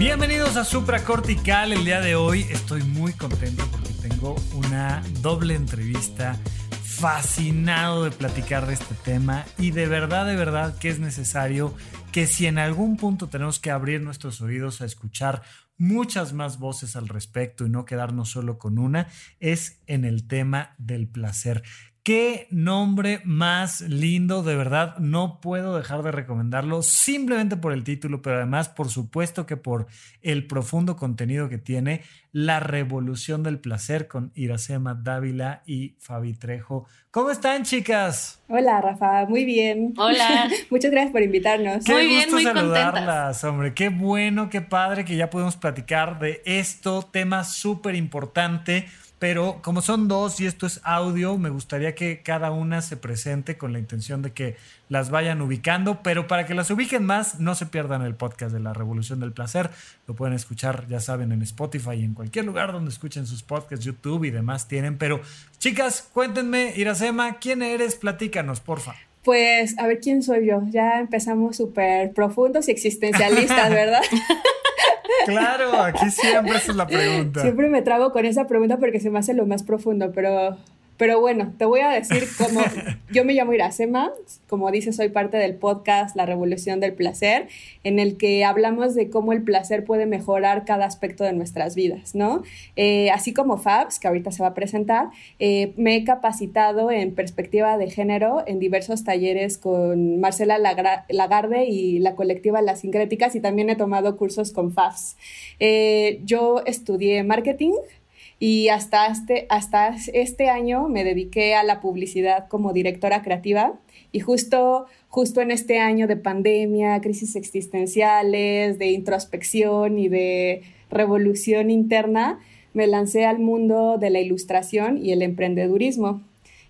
Bienvenidos a Supracortical. El día de hoy estoy muy contento porque tengo una doble entrevista fascinado de platicar de este tema y de verdad, de verdad que es necesario que si en algún punto tenemos que abrir nuestros oídos a escuchar muchas más voces al respecto y no quedarnos solo con una, es en el tema del placer. Qué nombre más lindo, de verdad, no puedo dejar de recomendarlo simplemente por el título, pero además, por supuesto que por el profundo contenido que tiene, La Revolución del Placer con Iracema Dávila y Fabi Trejo. ¿Cómo están, chicas? Hola, Rafa, muy bien. Hola. Muchas gracias por invitarnos. Qué Muy bien, gusto muy saludarlas, hombre. Qué bueno, qué padre que ya podemos platicar de esto, tema súper importante. Pero como son dos y esto es audio, me gustaría que cada una se presente con la intención de que las vayan ubicando. Pero para que las ubiquen más, no se pierdan el podcast de la Revolución del Placer. Lo pueden escuchar, ya saben, en Spotify y en cualquier lugar donde escuchen sus podcasts, YouTube y demás tienen. Pero chicas, cuéntenme, Iracema, ¿quién eres? Platícanos, porfa. Pues a ver quién soy yo. Ya empezamos súper profundos y existencialistas, ¿verdad? Claro, aquí siempre esa es la pregunta. Siempre me trago con esa pregunta porque se me hace lo más profundo, pero, pero bueno, te voy a decir cómo yo me llamo Iracema, como dices, soy parte del podcast La Revolución del Placer, en el que hablamos de cómo el placer puede mejorar cada aspecto de nuestras vidas, ¿no? Eh, así como Fabs, que ahorita se va a presentar, eh, me he capacitado en perspectiva de género en diversos talleres con Marcela Lagra- Lagarde y la colectiva Las Sincréticas y también he tomado cursos con Fabs. Eh, yo estudié marketing y hasta este, hasta este año me dediqué a la publicidad como directora creativa y justo, justo en este año de pandemia, crisis existenciales, de introspección y de revolución interna, me lancé al mundo de la ilustración y el emprendedurismo.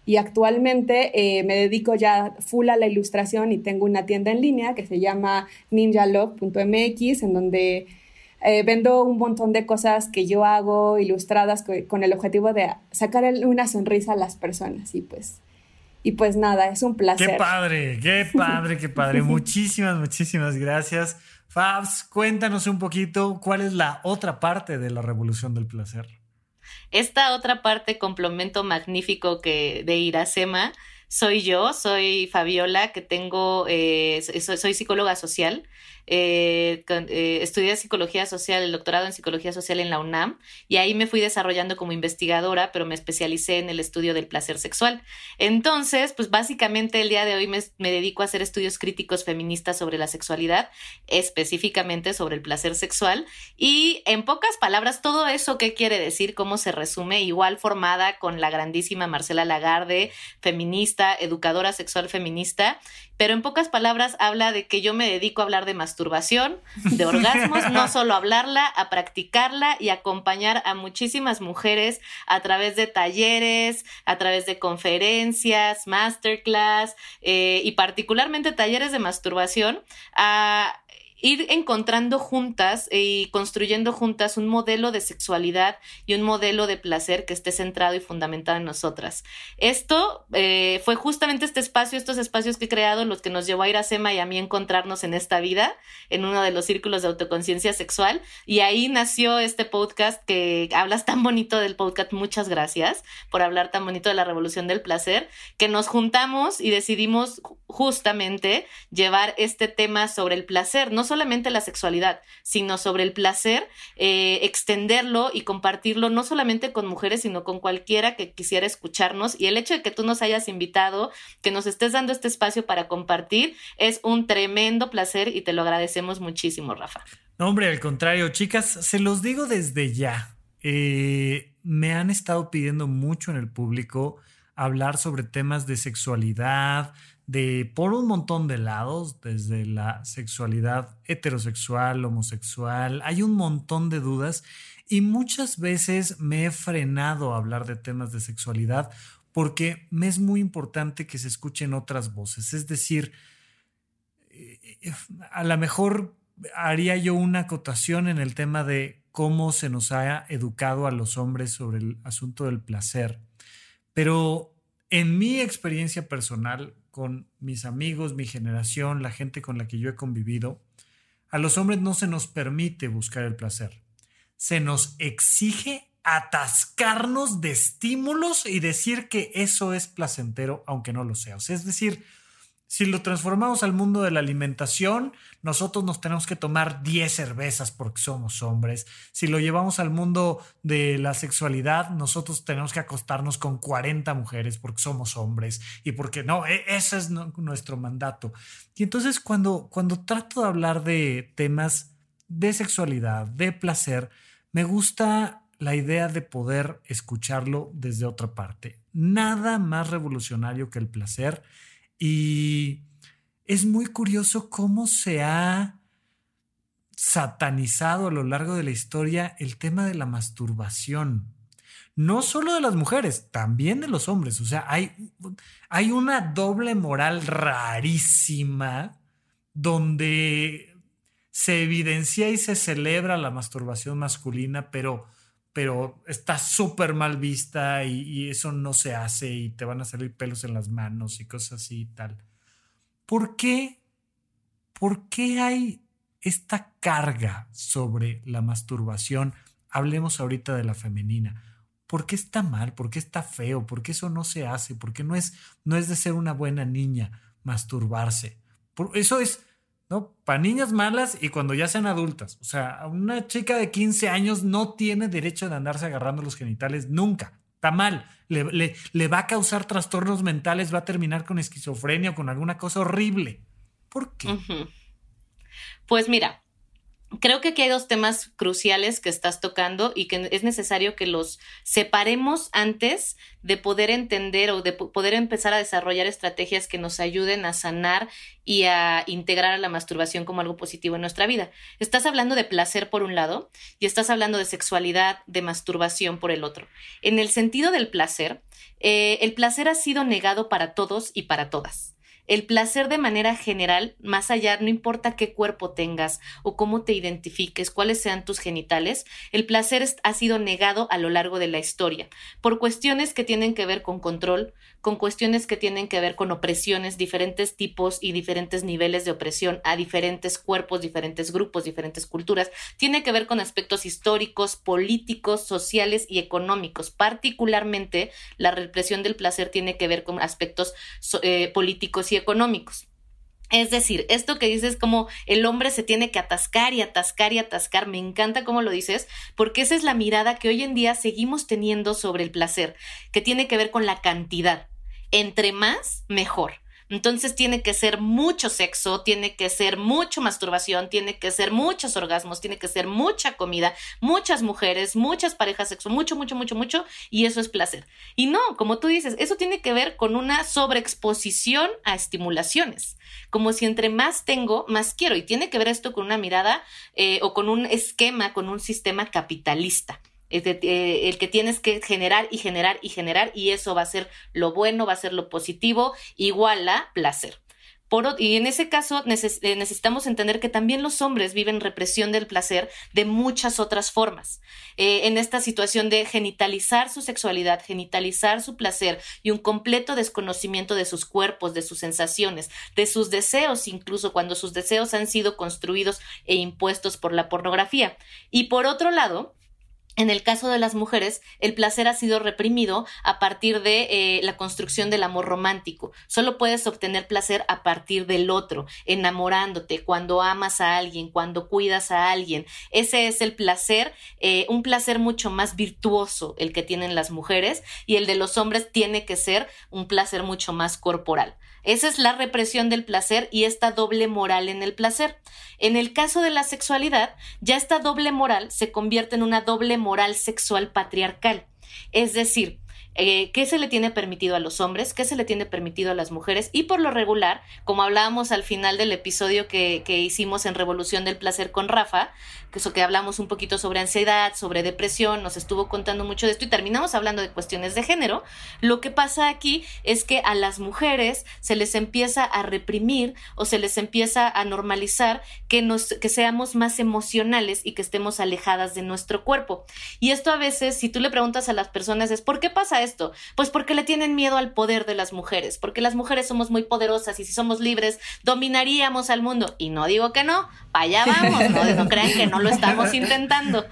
Y actualmente eh, me dedico ya full a la ilustración y tengo una tienda en línea que se llama ninjalove.mx, en donde eh, vendo un montón de cosas que yo hago ilustradas co- con el objetivo de sacar una sonrisa a las personas. Y pues, y pues nada, es un placer. Qué padre, qué padre, qué padre. Muchísimas, muchísimas gracias. Fabs, cuéntanos un poquito cuál es la otra parte de la revolución del placer. Esta otra parte, complemento magnífico que de Iracema, soy yo, soy Fabiola, que tengo, eh, soy, soy psicóloga social, eh, eh, estudié psicología social, el doctorado en psicología social en la UNAM, y ahí me fui desarrollando como investigadora, pero me especialicé en el estudio del placer sexual. Entonces, pues básicamente el día de hoy me, me dedico a hacer estudios críticos feministas sobre la sexualidad, específicamente sobre el placer sexual, y en pocas palabras, todo eso qué quiere decir, cómo se resume, igual formada con la grandísima Marcela Lagarde, feminista, educadora sexual feminista, pero en pocas palabras habla de que yo me dedico a hablar de masturbación, de orgasmos, no solo hablarla, a practicarla y acompañar a muchísimas mujeres a través de talleres, a través de conferencias, masterclass eh, y particularmente talleres de masturbación a ir encontrando juntas y construyendo juntas un modelo de sexualidad y un modelo de placer que esté centrado y fundamentado en nosotras. Esto eh, fue justamente este espacio, estos espacios que he creado, los que nos llevó a ir a Sema y a mí encontrarnos en esta vida, en uno de los círculos de autoconciencia sexual. Y ahí nació este podcast que hablas tan bonito del podcast. Muchas gracias por hablar tan bonito de la revolución del placer, que nos juntamos y decidimos justamente llevar este tema sobre el placer, no solamente la sexualidad, sino sobre el placer, eh, extenderlo y compartirlo no solamente con mujeres, sino con cualquiera que quisiera escucharnos. Y el hecho de que tú nos hayas invitado, que nos estés dando este espacio para compartir, es un tremendo placer y te lo agradecemos muchísimo, Rafa. No, hombre, al contrario, chicas, se los digo desde ya. Eh, me han estado pidiendo mucho en el público hablar sobre temas de sexualidad, de por un montón de lados, desde la sexualidad heterosexual, homosexual, hay un montón de dudas y muchas veces me he frenado a hablar de temas de sexualidad porque me es muy importante que se escuchen otras voces, es decir, eh, a lo mejor haría yo una acotación en el tema de cómo se nos ha educado a los hombres sobre el asunto del placer, pero en mi experiencia personal, con mis amigos, mi generación, la gente con la que yo he convivido, a los hombres no se nos permite buscar el placer. Se nos exige atascarnos de estímulos y decir que eso es placentero, aunque no lo sea. es decir, si lo transformamos al mundo de la alimentación, nosotros nos tenemos que tomar 10 cervezas porque somos hombres. Si lo llevamos al mundo de la sexualidad, nosotros tenemos que acostarnos con 40 mujeres porque somos hombres y porque no, e, ese es nuestro mandato. Y entonces cuando, cuando trato de hablar de temas de sexualidad, de placer, me gusta la idea de poder escucharlo desde otra parte. Nada más revolucionario que el placer y es muy curioso cómo se ha satanizado a lo largo de la historia el tema de la masturbación. No solo de las mujeres, también de los hombres. O sea, hay, hay una doble moral rarísima donde se evidencia y se celebra la masturbación masculina, pero, pero está súper mal vista y, eso no se hace y te van a salir pelos en las manos y cosas así y tal. ¿Por qué? ¿Por qué hay esta carga sobre la masturbación? Hablemos ahorita de la femenina. ¿Por qué está mal? ¿Por qué está feo? ¿Por qué eso no se hace? ¿Por qué no es, no es de ser una buena niña masturbarse? Por, eso es, ¿no? Para niñas malas y cuando ya sean adultas. O sea, una chica de 15 años no tiene derecho de andarse agarrando los genitales nunca. Está mal. Le, le, va a causar trastornos mentales, va a terminar con esquizofrenia o con alguna cosa horrible. ¿Por qué? Pues mira, creo que aquí hay dos temas cruciales que estás tocando y que es necesario que los separemos antes de poder entender o de poder empezar a desarrollar estrategias que nos ayuden a sanar y a integrar a la masturbación como algo positivo en nuestra vida. Estás hablando de placer por un lado y estás hablando de sexualidad, de masturbación por el otro. En el sentido del placer, eh, el placer ha sido negado para todos y para todas. El placer de manera general, más allá, no importa qué cuerpo tengas o cómo te identifiques, cuáles sean tus genitales, el placer ha sido negado a lo largo de la historia, por cuestiones que tienen que ver con control, con cuestiones que tienen que ver con opresiones, diferentes tipos y diferentes niveles de opresión a diferentes cuerpos, diferentes grupos, diferentes culturas. Tiene que ver con aspectos históricos, políticos, sociales y económicos. Particularmente, la represión del placer tiene que ver con aspectos eh, políticos y económicos. Es decir, esto que dices como el hombre se tiene que atascar y atascar y atascar, me encanta cómo lo dices, porque esa es la mirada que hoy en día seguimos teniendo sobre el placer, que tiene que ver con la cantidad. Entre más, mejor. Entonces tiene que ser mucho sexo, tiene que ser mucha masturbación, tiene que ser muchos orgasmos, tiene que ser mucha comida, muchas mujeres, muchas parejas sexuales, mucho, mucho, mucho, mucho, y eso es placer. Y no, como tú dices, eso tiene que ver con una sobreexposición a estimulaciones, como si entre más tengo, más quiero, y tiene que ver esto con una mirada eh, o con un esquema, con un sistema capitalista. Eh, el que tienes que generar y generar y generar y eso va a ser lo bueno, va a ser lo positivo, igual a placer. Por, y en ese caso eh, necesitamos entender que también los hombres viven represión del placer de muchas otras formas. Eh, en esta situación de genitalizar su sexualidad, genitalizar su placer y un completo desconocimiento de sus cuerpos, de sus sensaciones, de sus deseos, incluso cuando sus deseos han sido construidos e impuestos por la pornografía. Y por otro lado, en el caso de las mujeres, el placer ha sido reprimido a partir de eh, la construcción del amor romántico. Solo puedes obtener placer a partir del otro, enamorándote, cuando amas a alguien, cuando cuidas a alguien. Ese es el placer, eh, un placer mucho más virtuoso el que tienen las mujeres y el de los hombres tiene que ser un placer mucho más corporal. Esa es la represión del placer y esta doble moral en el placer. En el caso de la sexualidad, ya esta doble moral se convierte en una doble moral sexual patriarcal. Es decir, eh, qué se le tiene permitido a los hombres, qué se le tiene permitido a las mujeres y por lo regular, como hablábamos al final del episodio que, que hicimos en Revolución del Placer con Rafa, que eso que hablamos un poquito sobre ansiedad, sobre depresión, nos estuvo contando mucho de esto y terminamos hablando de cuestiones de género, lo que pasa aquí es que a las mujeres se les empieza a reprimir o se les empieza a normalizar que, nos, que seamos más emocionales y que estemos alejadas de nuestro cuerpo. Y esto a veces, si tú le preguntas a las personas es, ¿por qué pasa esto? Pues porque le tienen miedo al poder de las mujeres, porque las mujeres somos muy poderosas y si somos libres dominaríamos al mundo. Y no digo que no, allá vamos, no, no crean que no lo estamos intentando.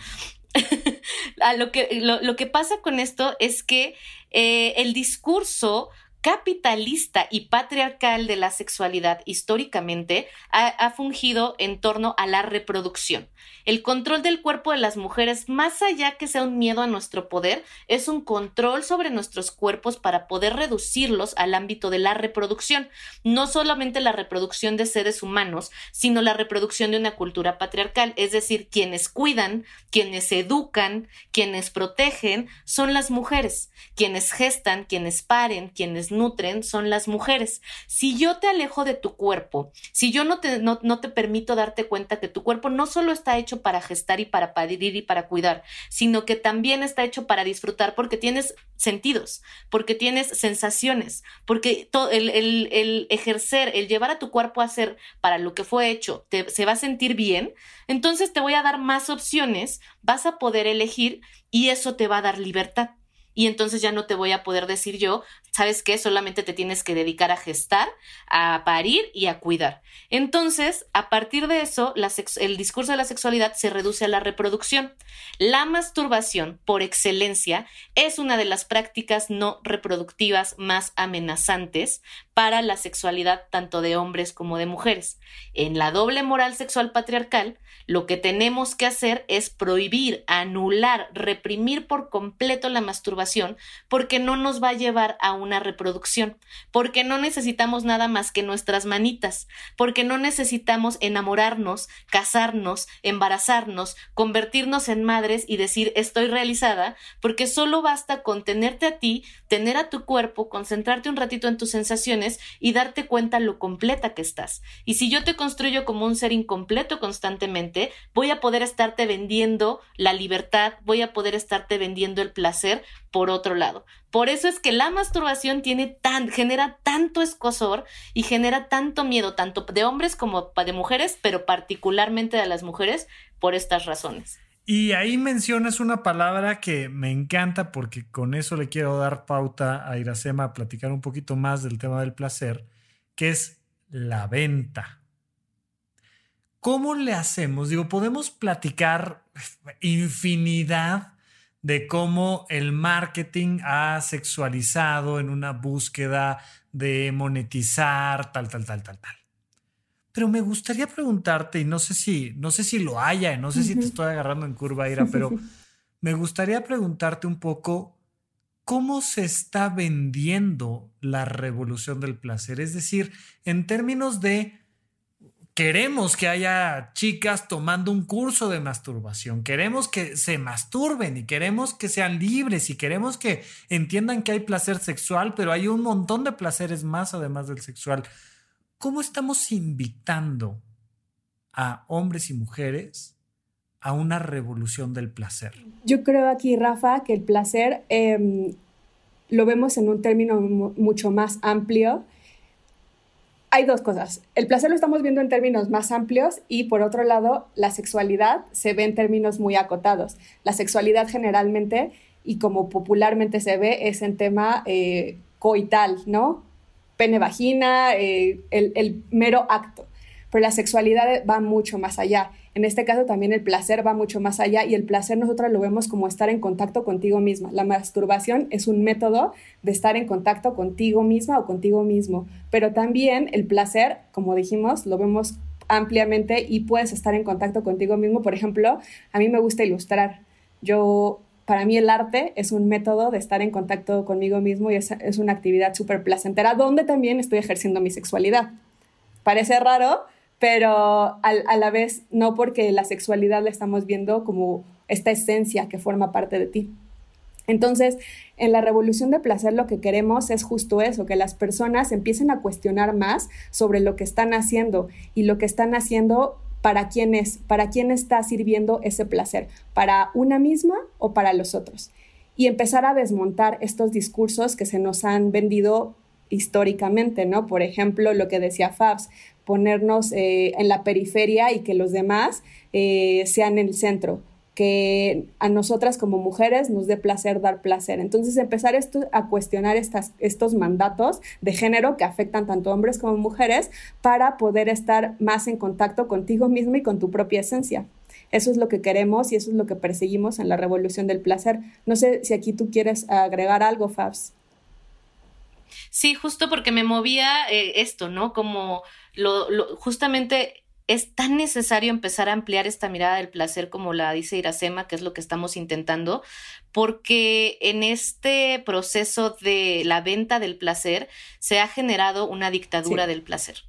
lo, que, lo, que pasa con esto es que eh, el discurso capitalista y patriarcal de la sexualidad históricamente ha, fungido en torno a la reproducción. El control del cuerpo de las mujeres, más allá que sea un miedo a nuestro poder, es un control sobre nuestros cuerpos para poder reducirlos al ámbito de la reproducción. No solamente la reproducción de seres humanos, sino la reproducción de una cultura patriarcal. Es decir, quienes cuidan, quienes educan, quienes protegen, son las mujeres. Quienes gestan, quienes paren, quienes nutren son las mujeres. Si yo te alejo de tu cuerpo, si yo no te, no, te permito darte cuenta que tu cuerpo no solo está hecho para gestar y para parir y para cuidar, sino que también está hecho para disfrutar porque tienes sentidos, porque tienes sensaciones, porque todo el, el, ejercer, el llevar a tu cuerpo a hacer para lo que fue hecho, te, se va a sentir bien, entonces te voy a dar más opciones, vas a poder elegir y eso te va a dar libertad y entonces ya no te voy a poder decir yo, ¿sabes qué? Solamente te tienes que dedicar a gestar, a parir y a cuidar. Entonces, a partir de eso, el discurso de la sexualidad se reduce a la reproducción. La masturbación, por excelencia, es una de las prácticas no reproductivas más amenazantes para la sexualidad tanto de hombres como de mujeres. En la doble moral sexual patriarcal, lo que tenemos que hacer es prohibir, anular, reprimir por completo la masturbación porque no nos va a llevar a una reproducción, porque no necesitamos nada más que nuestras manitas, porque no necesitamos enamorarnos, casarnos, embarazarnos, convertirnos en madres y decir estoy realizada, porque solo basta con tenerte a ti, tener a tu cuerpo, concentrarte un ratito en tus sensaciones y darte cuenta lo completa que estás. Y si yo te construyo como un ser incompleto constantemente, voy a poder estarte vendiendo la libertad, voy a poder estarte vendiendo el placer por otro lado. Por eso es que la masturbación tiene genera tanto escosor y genera tanto miedo, tanto de hombres como de mujeres, pero particularmente de las mujeres, por estas razones. Y ahí mencionas una palabra que me encanta porque con eso le quiero dar pauta a Iracema a platicar un poquito más del tema del placer, que es la venta. ¿Cómo le hacemos? Digo, podemos platicar infinidad de cómo el marketing ha sexualizado en una búsqueda de monetizar, tal, tal, tal, tal, tal. Pero me gustaría preguntarte, y no sé si, no sé si lo haya, no sé si te estoy agarrando en curva, Ira, pero me gustaría preguntarte un poco cómo se está vendiendo la revolución del placer. Es decir, en términos de Queremos que haya chicas tomando un curso de masturbación, queremos que se masturben y queremos que sean libres y queremos que entiendan que hay placer sexual, pero hay un montón de placeres más además del sexual. ¿Cómo estamos invitando a hombres y mujeres a una revolución del placer? Yo creo aquí, Rafa, que el placer em, lo vemos en un término mucho más amplio hay dos cosas. El placer lo estamos viendo en términos más amplios y por otro lado, la sexualidad se ve en términos muy acotados. La sexualidad generalmente y como popularmente se ve es en tema eh, coital, ¿no? Pene, vagina, eh, el mero acto pero la sexualidad va mucho más allá. En este caso también el placer va mucho más allá y el placer nosotros lo vemos como estar en contacto contigo misma. La masturbación es un método de estar en contacto contigo misma o contigo mismo, pero también el placer, como dijimos, lo vemos ampliamente y puedes estar en contacto contigo mismo. Por ejemplo, a mí me gusta ilustrar. Yo para mí el arte es un método de estar en contacto conmigo mismo y es, es una actividad súper placentera donde también estoy ejerciendo mi sexualidad. Parece raro, pero a la vez no porque la sexualidad la estamos viendo como esta esencia que forma parte de ti. Entonces, en la revolución de placer lo que queremos es justo eso, que las personas empiecen a cuestionar más sobre lo que están haciendo y lo que están haciendo para quién es, para quién está sirviendo ese placer, para una misma o para los otros. Y empezar a desmontar estos discursos que se nos han vendido históricamente, ¿no? Por ejemplo, lo que decía Fabs, ponernos eh, en la periferia y que los demás eh, sean el centro que a nosotras como mujeres nos dé placer dar placer. Entonces empezar esto, a cuestionar estas, estos mandatos de género que afectan tanto hombres como mujeres para poder estar más en contacto contigo mismo y con tu propia esencia. Eso es lo que queremos y eso es lo que perseguimos en la revolución del placer. No sé si aquí tú quieres agregar algo, Fabs. Sí, justo porque me movía eh, esto, ¿no? Como lo, lo, justamente es tan necesario empezar a ampliar esta mirada del placer como la dice Iracema, que es lo que estamos intentando, porque en este proceso de la venta del placer se ha generado una dictadura del placer.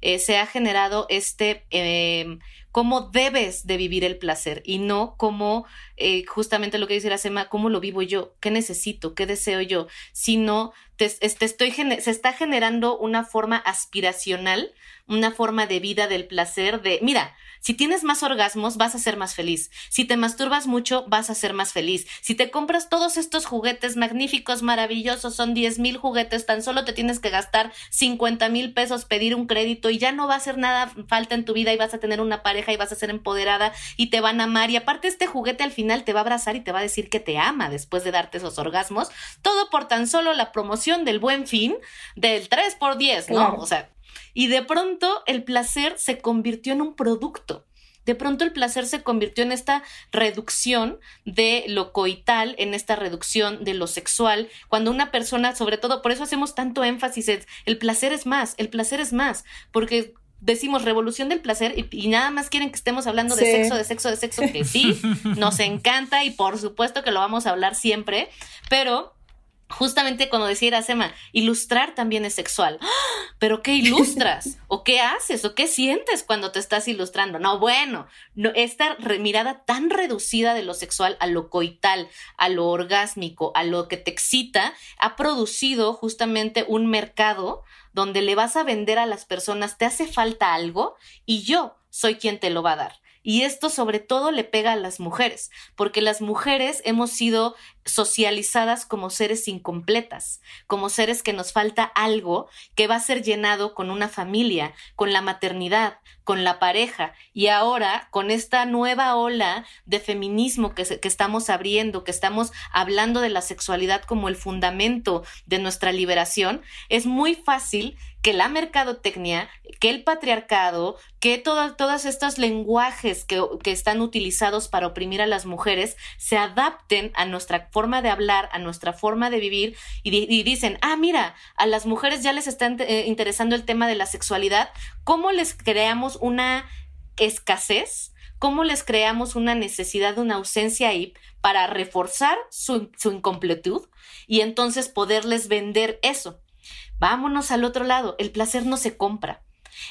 Eh, se ha generado este eh, cómo debes de vivir el placer y no como eh, justamente lo que dice Iracema, cómo lo vivo yo, qué necesito, qué deseo yo, sino se está generando una forma aspiracional una forma de vida del placer de, mira, si tienes más orgasmos, vas a ser más feliz. Si te masturbas mucho, vas a ser más feliz. Si te compras todos estos juguetes magníficos, maravillosos, son 10 mil juguetes, tan solo te tienes que gastar 50 mil pesos, pedir un crédito y ya no va a hacer nada falta en tu vida y vas a tener una pareja y vas a ser empoderada y te van a amar. Y aparte este juguete al final te va a abrazar y te va a decir que te ama después de darte esos orgasmos. Todo por tan solo la promoción del buen fin del 3 por 10, ¿no? O sea, y de pronto el placer se convirtió en un producto. De pronto el placer se convirtió en esta reducción de lo coital, en esta reducción de lo sexual, cuando una persona, sobre todo, por eso hacemos tanto énfasis en el placer es más, el placer es más, porque decimos revolución del placer y, nada más quieren que estemos hablando de sexo, de sexo, de sexo, que sí, nos encanta y por supuesto que lo vamos a hablar siempre, pero justamente cuando decía Iracema, ilustrar también es sexual. ¡Ah! ¿Pero qué ilustras? ¿O qué haces? ¿O qué sientes cuando te estás ilustrando? No, bueno, no, esta mirada tan reducida de lo sexual a lo coital, a lo orgásmico, a lo que te excita, ha producido justamente un mercado donde le vas a vender a las personas, te hace falta algo y yo soy quien te lo va a dar. Y esto sobre todo le pega a las mujeres, porque las mujeres hemos sido socializadas como seres incompletas, como seres que nos falta algo que va a ser llenado con una familia, con la maternidad, con la pareja. Y ahora, con esta nueva ola de feminismo que, que estamos abriendo, que estamos hablando de la sexualidad como el fundamento de nuestra liberación, es muy fácil que la mercadotecnia, que el patriarcado, que todos estos lenguajes que, que, están utilizados para oprimir a las mujeres se adapten a nuestra forma de hablar, a nuestra forma de vivir y, dicen, ah, mira, a las mujeres ya les está eh, interesando el tema de la sexualidad, ¿cómo les creamos una escasez? ¿Cómo les creamos una necesidad, una ausencia ahí para reforzar su, su incompletud y entonces poderles vender eso? Vámonos al otro lado. El placer no se compra.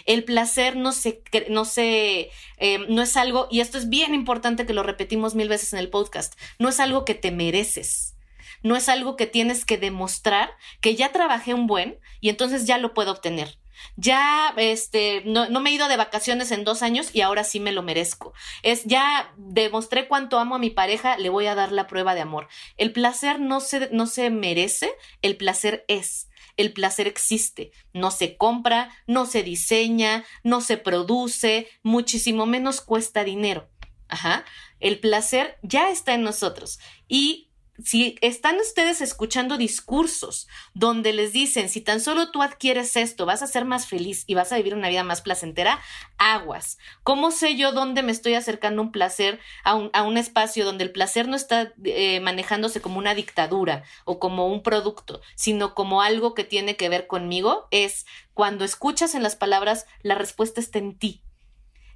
El placer no se, no se, eh, no es algo, y esto es bien importante que lo repetimos mil veces en el podcast, no es algo que te mereces. No es algo que tienes que demostrar que ya trabajé un buen y entonces ya lo puedo obtener. Ya, este, no, no, me he ido de vacaciones en dos años y ahora sí me lo merezco. Es ya demostré cuánto amo a mi pareja, le voy a dar la prueba de amor. El placer no se, no se merece, el placer es el placer existe. No se compra, no se diseña, no se produce, muchísimo menos cuesta dinero. Ajá. El placer ya está en nosotros y si están ustedes escuchando discursos donde les dicen, si tan solo tú adquieres esto, vas a ser más feliz y vas a vivir una vida más placentera, aguas. ¿Cómo sé yo dónde me estoy acercando un placer, a un, a un espacio donde el placer no está eh, manejándose como una dictadura o como un producto, sino como algo que tiene que ver conmigo? Es cuando escuchas en las palabras, la respuesta está en ti.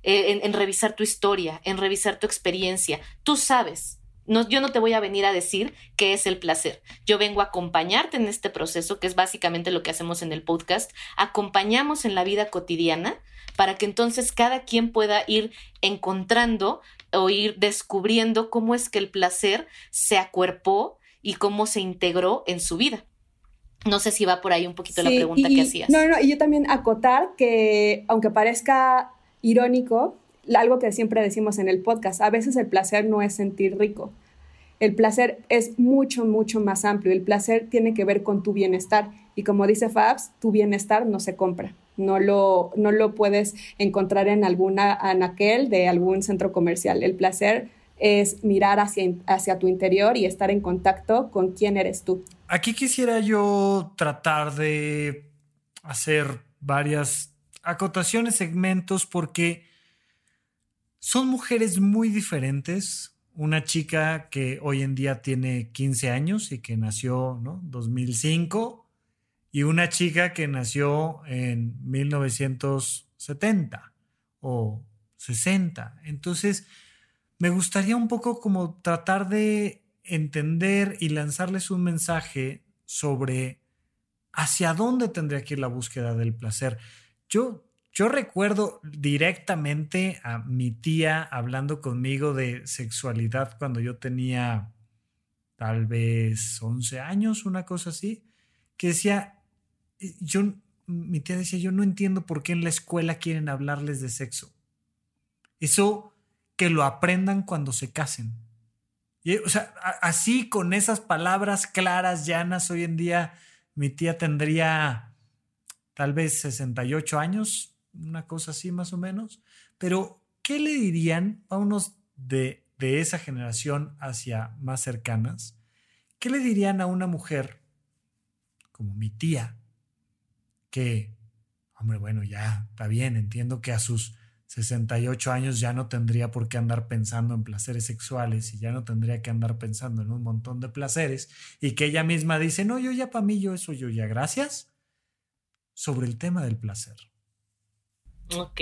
Eh, en revisar tu historia, en revisar tu experiencia. Tú sabes, no, yo no te voy a venir a decir qué es el placer. Yo vengo a acompañarte en este proceso, que es básicamente lo que hacemos en el podcast. Acompañamos en la vida cotidiana para que entonces cada quien pueda ir encontrando o ir descubriendo cómo es que el placer se acuerpó y cómo se integró en su vida. No sé si va por ahí un poquito la pregunta que hacías. No, no, y yo también acotar que, aunque parezca irónico, algo que siempre decimos en el podcast, a veces el placer no es sentir rico. El placer es mucho, mucho más amplio. El placer tiene que ver con tu bienestar. Y como dice Fabs, tu bienestar no se compra. No lo, no lo puedes encontrar en alguna anaquel de algún centro comercial. El placer es mirar hacia, hacia tu interior y estar en contacto con quién eres tú. Aquí quisiera yo tratar de hacer varias acotaciones, segmentos, porque son mujeres muy diferentes. Una chica que hoy en día tiene 15 años y que nació ¿no? 2005 y una chica que nació en 1970 o 60. Entonces, me gustaría un poco como tratar de entender y lanzarles un mensaje sobre hacia dónde tendría que ir la búsqueda del placer. Yo, yo recuerdo directamente a mi tía hablando conmigo de sexualidad cuando yo tenía tal vez 11 años, una cosa así, que decía, yo, mi tía decía, yo no entiendo por qué en la escuela quieren hablarles de sexo. Eso que lo aprendan cuando se casen. Y, o sea, así con esas palabras claras, llanas, hoy en día mi tía tendría tal vez 68 años, una cosa así más o menos, pero ¿qué le dirían a unos de, de esa generación hacia más cercanas? ¿Qué le dirían a una mujer como mi tía que, hombre, bueno, ya está bien, entiendo que a sus 68 años ya no tendría por qué andar pensando en placeres sexuales y ya no tendría que andar pensando en un montón de placeres y que ella misma dice, no, yo ya para mí, yo eso, yo ya, gracias, sobre el tema del placer. Ok,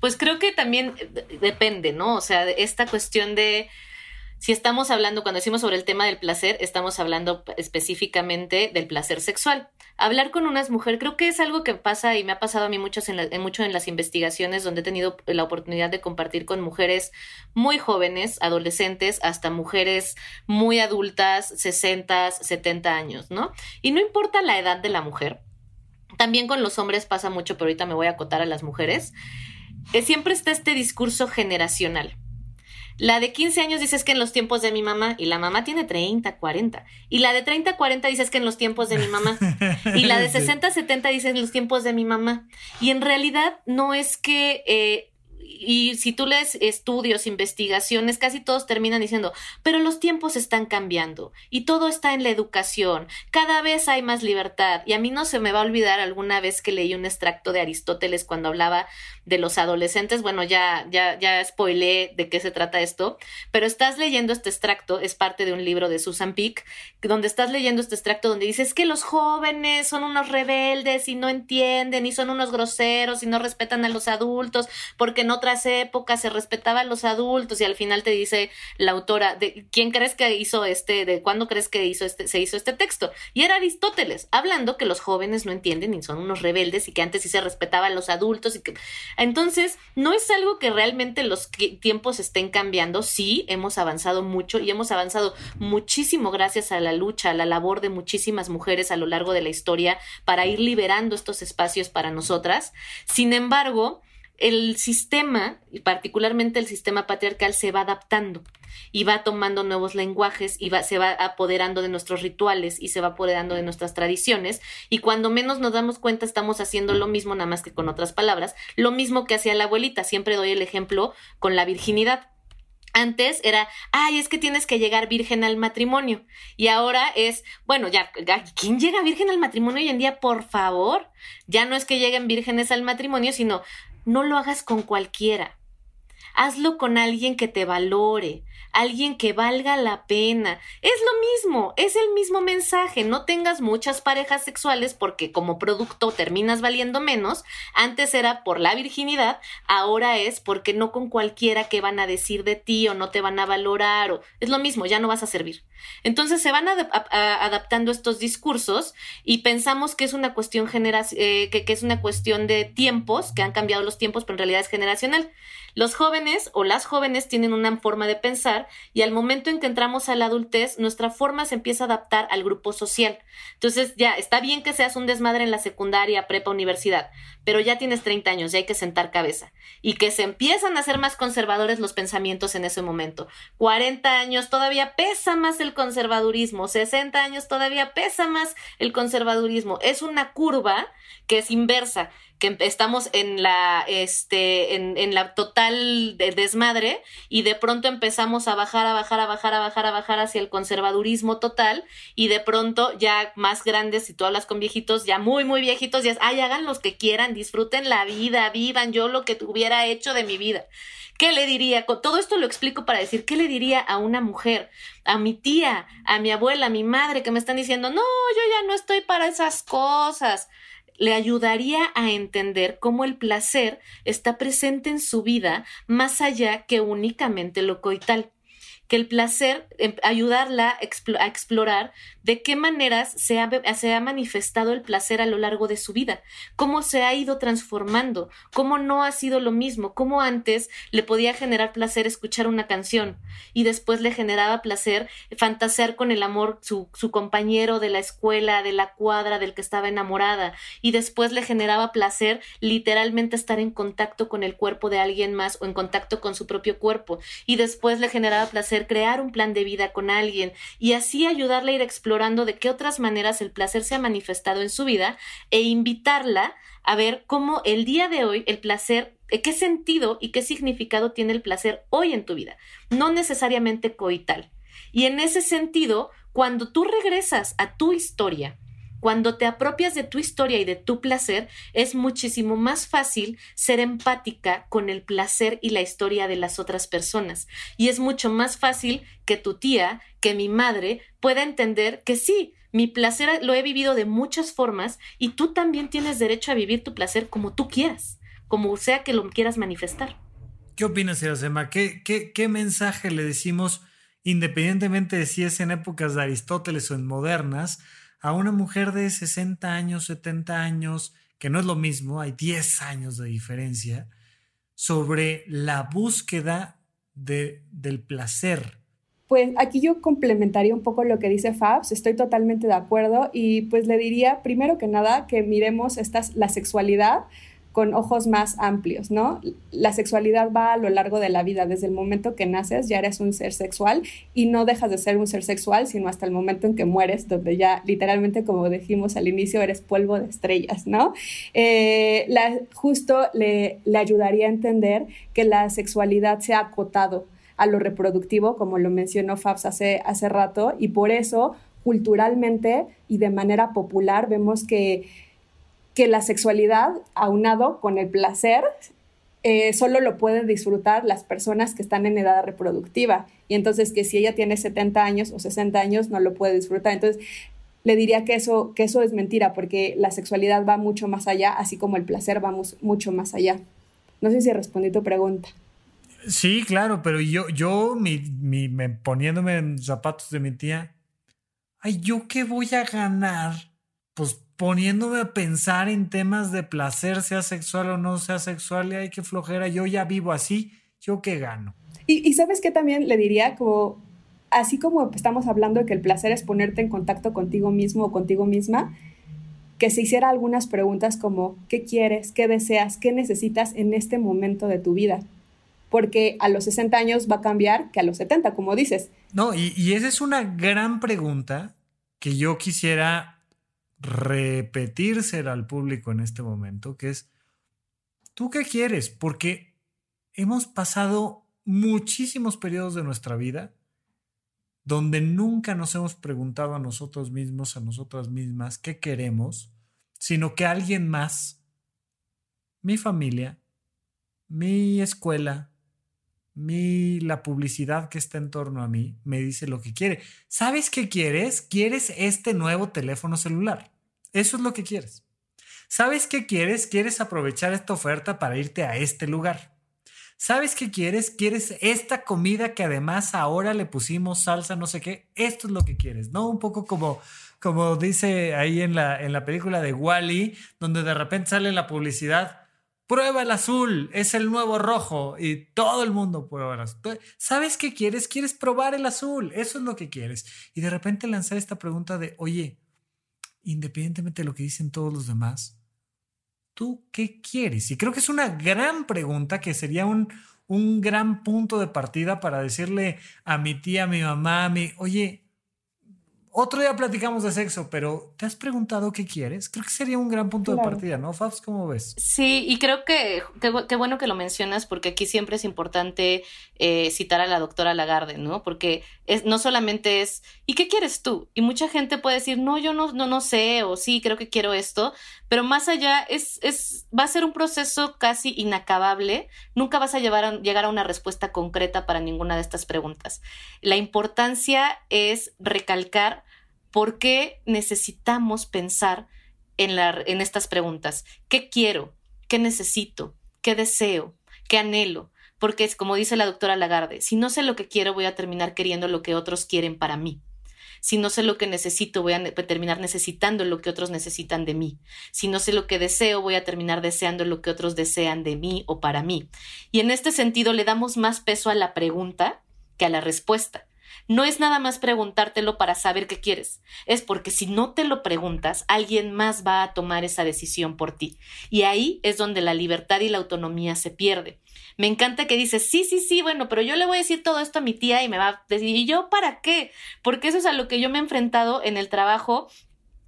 pues creo que también depende, ¿no? O sea, esta cuestión de si estamos hablando, cuando decimos sobre el tema del placer, estamos hablando específicamente del placer sexual. Hablar con unas mujeres, creo que es algo que pasa y me ha pasado a mí muchos en, mucho en las investigaciones donde he tenido la oportunidad de compartir con mujeres muy jóvenes, adolescentes, hasta mujeres muy adultas, 60, 70 años, ¿no? Y no importa la edad de la mujer, también con los hombres pasa mucho, pero ahorita me voy a acotar a las mujeres, eh, siempre está este discurso generacional la de 15 años dices que en los tiempos de mi mamá, y la mamá tiene 30, 40. Y la de 30, 40 dices que en los tiempos de mi mamá. Y la de 60, 70 dices en los tiempos de mi mamá. Y en realidad no es que eh, y si tú lees estudios, investigaciones, casi todos terminan diciendo, pero los tiempos están cambiando y todo está en la educación, cada vez hay más libertad. Y a mí no se me va a olvidar alguna vez que leí un extracto de Aristóteles cuando hablaba de los adolescentes, bueno, ya, ya, ya spoilé de qué se trata esto, pero estás leyendo este extracto, es parte de un libro de Susan Peake, donde estás leyendo este extracto donde dices que los jóvenes son unos rebeldes y no entienden y son unos groseros y no respetan a los adultos porque no otras épocas se respetaba a los adultos y al final te dice la autora de quién crees que hizo este, de cuándo crees que hizo este, se hizo este texto. Y era Aristóteles, hablando que los jóvenes no entienden y son unos rebeldes y que antes sí se respetaba a los adultos y que entonces no es algo que realmente los tiempos estén cambiando. Sí, hemos avanzado mucho y hemos avanzado muchísimo gracias a la lucha, a la labor de muchísimas mujeres a lo largo de la historia para ir liberando estos espacios para nosotras. Sin embargo, el sistema, y particularmente el sistema patriarcal, se va adaptando y va tomando nuevos lenguajes y va, se va apoderando de nuestros rituales y se va apoderando de nuestras tradiciones y cuando menos nos damos cuenta estamos haciendo lo mismo, nada más que con otras palabras, lo mismo que hacía la abuelita. Siempre doy el ejemplo con la virginidad. Antes era, ay, es que tienes que llegar virgen al matrimonio. Y ahora es, bueno, ya, ¿quién llega virgen al matrimonio hoy en día? Por favor. Ya no es que lleguen vírgenes al matrimonio, sino no lo hagas con cualquiera. Hazlo con alguien que te valore, alguien que valga la pena. Es lo mismo, es el mismo mensaje. No tengas muchas parejas sexuales porque como producto terminas valiendo menos. Antes era por la virginidad, ahora es porque no con cualquiera que van a decir de ti o no te van a valorar o es lo mismo, ya no vas a servir. Entonces se van adaptando estos discursos y pensamos que es una cuestión eh, que, que es una cuestión de tiempos, que han cambiado los tiempos, pero en realidad es generacional. Los jóvenes o las jóvenes tienen una forma de pensar y al momento en que entramos a la adultez, nuestra forma se empieza a adaptar al grupo social. Entonces, ya está bien que seas un desmadre en la secundaria, prepa, universidad, pero ya tienes 30 años, ya hay que sentar cabeza. Y que se empiezan a ser más conservadores los pensamientos en ese momento. 40 años todavía pesa más el conservadurismo, 60 años todavía pesa más el conservadurismo. Es una curva que es inversa que estamos en la, este, en, en la total desmadre y de pronto empezamos a bajar, a bajar, a bajar, a bajar, a bajar hacia el conservadurismo total y de pronto ya más grandes, si tú hablas con viejitos, ya muy, muy viejitos, ya es, ay, hagan los que quieran, disfruten la vida, vivan yo lo que hubiera hecho de mi vida. ¿Qué le diría? Todo esto lo explico para decir, ¿qué le diría a una mujer, a mi tía, a mi abuela, a mi madre que me están diciendo, no, yo ya no estoy para esas cosas? Le ayudaría a entender cómo el placer está presente en su vida más allá que únicamente lo coital que el placer, em, ayudarla a explorar de qué maneras se ha, manifestado el placer a lo largo de su vida, cómo se ha ido transformando, cómo no ha sido lo mismo, cómo antes le podía generar placer escuchar una canción y después le generaba placer fantasear con el amor, su, su compañero de la escuela, de la cuadra, del que estaba enamorada, y después le generaba placer literalmente estar en contacto con el cuerpo de alguien más o en contacto con su propio cuerpo, y después le generaba placer crear un plan de vida con alguien y así ayudarle a ir explorando de qué otras maneras el placer se ha manifestado en su vida e invitarla a ver cómo el día de hoy el placer, eh, qué sentido y qué significado tiene el placer hoy en tu vida, no necesariamente coital. Y en ese sentido, cuando tú regresas a tu historia, cuando te apropias de tu historia y de tu placer, es muchísimo más fácil ser empática con el placer y la historia de las otras personas. Y es mucho más fácil que tu tía, que mi madre, pueda entender que sí, mi placer lo he vivido de muchas formas y tú también tienes derecho a vivir tu placer como tú quieras, como sea que lo quieras manifestar. ¿Qué opinas, Iracema? ¿Qué, qué, qué mensaje le decimos, independientemente de si es en épocas de Aristóteles o en modernas, a una mujer de 60 años, 70 años, que no es lo mismo, hay 10 años de diferencia, sobre la búsqueda de, del placer. Pues aquí yo complementaría un poco lo que dice Fabs, estoy totalmente de acuerdo y pues le diría primero que nada que miremos esta, la sexualidad con ojos más amplios, ¿no? La sexualidad va a lo largo de la vida, desde el momento que naces ya eres un ser sexual y no dejas de ser un ser sexual, sino hasta el momento en que mueres, donde ya literalmente, como dijimos al inicio, eres polvo de estrellas, ¿no? Eh, justo le, le ayudaría a entender que la sexualidad se ha acotado a lo reproductivo, como lo mencionó Fabs hace, hace rato, y por eso culturalmente y de manera popular vemos que que la sexualidad, aunado con el placer, eh, solo lo pueden disfrutar las personas que están en edad reproductiva. Y entonces que si ella tiene 70 años o 60 años, no lo puede disfrutar. Entonces, le diría que eso, que eso es mentira, porque la sexualidad va mucho más allá, así como el placer va mucho más allá. No sé si respondí tu pregunta. Sí, claro, pero yo, yo mi, mi, poniéndome en zapatos de mi tía, ay, ¿yo qué voy a ganar? Pues poniéndome a pensar en temas de placer, sea sexual o no sea sexual, y hay que flojera, yo ya vivo así, yo qué gano. Y, sabes qué también le diría, como así como estamos hablando de que el placer es ponerte en contacto contigo mismo o contigo misma, que se hiciera algunas preguntas como ¿qué quieres? ¿qué deseas? ¿qué necesitas en este momento de tu vida? Porque a los 60 años va a cambiar que a los 70, como dices. No, y, y esa es una gran pregunta que yo quisiera repetírsela al público en este momento, que es, ¿tú qué quieres? Porque hemos pasado muchísimos periodos de nuestra vida donde nunca nos hemos preguntado a nosotros mismos, a nosotras mismas, qué queremos, sino que alguien más, mi familia, mi escuela, mi, la publicidad que está en torno a mí me dice lo que quiere. ¿Sabes qué quieres? Quieres este nuevo teléfono celular. Eso es lo que quieres. ¿Sabes qué quieres? Quieres aprovechar esta oferta para irte a este lugar. ¿Sabes qué quieres? Quieres esta comida que además ahora le pusimos salsa, no sé qué. Esto es lo que quieres, ¿no? Un poco como, como dice ahí en la, en la película de Wally, donde de repente sale la publicidad prueba el azul, es el nuevo rojo y todo el mundo prueba el azul. ¿Sabes qué quieres? Quieres probar el azul, eso es lo que quieres. Y de repente lanzar esta pregunta de, oye, independientemente de lo que dicen todos los demás, ¿tú qué quieres? Y creo que es una gran pregunta que sería un, un gran punto de partida para decirle a mi tía, a mi mamá, a mi, oye, otro día platicamos de sexo, pero ¿te has preguntado qué quieres? Creo que sería un gran punto de partida, ¿no, Fabs? ¿Cómo ves? Sí, y creo que qué bueno que lo mencionas porque aquí siempre es importante eh, citar a la doctora Lagarde, ¿no? Porque es, no solamente es, ¿y qué quieres tú? Y mucha gente puede decir, no, yo no, no, no sé, o sí, creo que quiero esto, pero más allá es, es, va a ser un proceso casi inacabable, nunca vas a, llevar a llegar a una respuesta concreta para ninguna de estas preguntas. La importancia es recalcar ¿Por qué necesitamos pensar en, en estas preguntas? ¿Qué quiero? ¿Qué necesito? ¿Qué deseo? ¿Qué anhelo? Porque es como dice la doctora Lagarde, si no sé lo que quiero voy a terminar queriendo lo que otros quieren para mí. Si no sé lo que necesito, voy a terminar necesitando lo que otros necesitan de mí. Si no sé lo que deseo, voy a terminar deseando lo que otros desean de mí o para mí. Y en este sentido le damos más peso a la pregunta que a la respuesta. No es nada más preguntártelo para saber qué quieres, es porque si no te lo preguntas, alguien más va a tomar esa decisión por ti. Y ahí es donde la libertad y la autonomía se pierde. Me encanta que dices, sí, sí, sí, bueno, pero yo le voy a decir todo esto a mi tía y me va a decir, ¿y yo para qué? Porque eso es a lo que yo me he enfrentado en el trabajo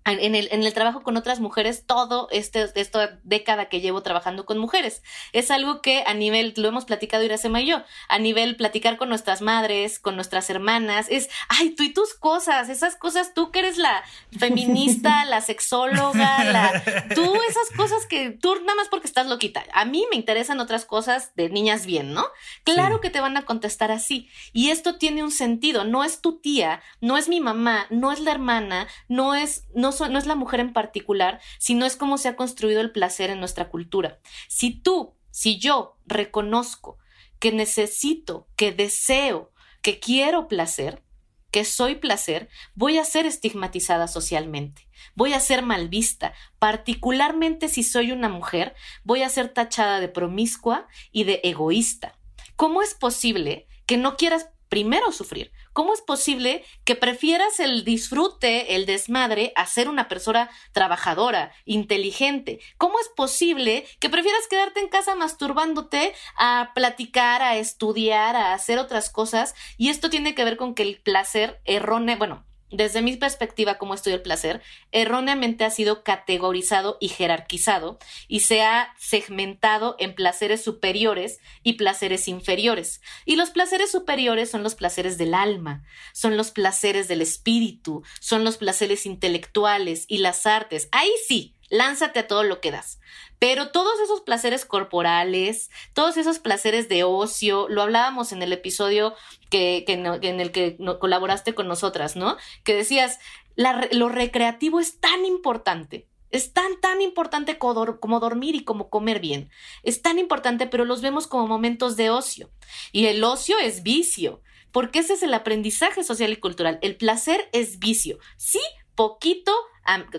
en el, en el, trabajo con otras mujeres todo este, esta década que llevo trabajando con mujeres. Es algo que a nivel, lo hemos platicado Iracema y yo, a nivel platicar con nuestras madres, con nuestras hermanas, es, ay, tú y tus cosas, esas cosas, tú que eres la feminista, la sexóloga, la, tú esas cosas que tú nada más porque estás loquita. A mí me interesan otras cosas de niñas bien, ¿no? Claro que te van a contestar así. Y esto tiene un sentido, no es tu tía, no es mi mamá, no es la hermana, no es, no no, es la mujer en particular, sino es cómo se ha construido el placer en nuestra cultura. Si tú, si yo reconozco que necesito, que deseo, que quiero placer, que soy placer, voy a ser estigmatizada socialmente, voy a ser mal vista, particularmente si soy una mujer, voy a ser tachada de promiscua y de egoísta. ¿Cómo es posible que no quieras primero sufrir. ¿Cómo es posible que prefieras el disfrute, el desmadre, a ser una persona trabajadora, inteligente? ¿Cómo es posible que prefieras quedarte en casa masturbándote a platicar, a estudiar, a hacer otras cosas? Y esto tiene que ver con que el placer erróneo, bueno, desde mi perspectiva como estudio el placer, erróneamente ha sido categorizado y jerarquizado y se ha segmentado en placeres superiores y placeres inferiores. Y los placeres superiores son los placeres del alma, son los placeres del espíritu, son los placeres intelectuales y las artes. Ahí sí, lánzate a todo lo que das. Pero todos esos placeres corporales, todos esos placeres de ocio, lo hablábamos en el episodio que, en el que colaboraste con nosotras, ¿no? Que decías, lo recreativo es tan importante. Es tan, tan importante como dormir y como comer bien. Es tan importante, pero los vemos como momentos de ocio. Y el ocio es vicio, porque ese es el aprendizaje social y cultural. El placer es vicio. Sí, poquito,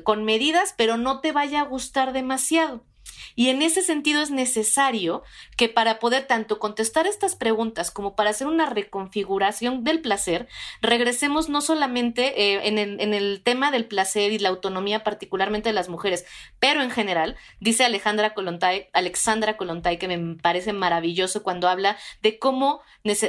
con medidas, pero no te vaya a gustar demasiado. Y en ese sentido es necesario que para poder tanto contestar estas preguntas como para hacer una reconfiguración del placer, regresemos no solamente eh, en, el, en, el, tema del placer y la autonomía particularmente de las mujeres, pero en general, dice Alejandra Colontay, Alexandra Colontay, que me parece maravilloso cuando habla de cómo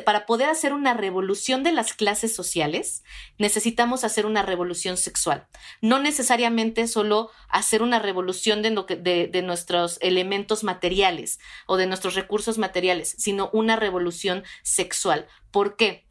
para poder hacer una revolución de las clases sociales, necesitamos hacer una revolución sexual. No necesariamente solo hacer una revolución de, de, de elementos materiales o de nuestros recursos materiales, sino una revolución sexual. ¿Por qué?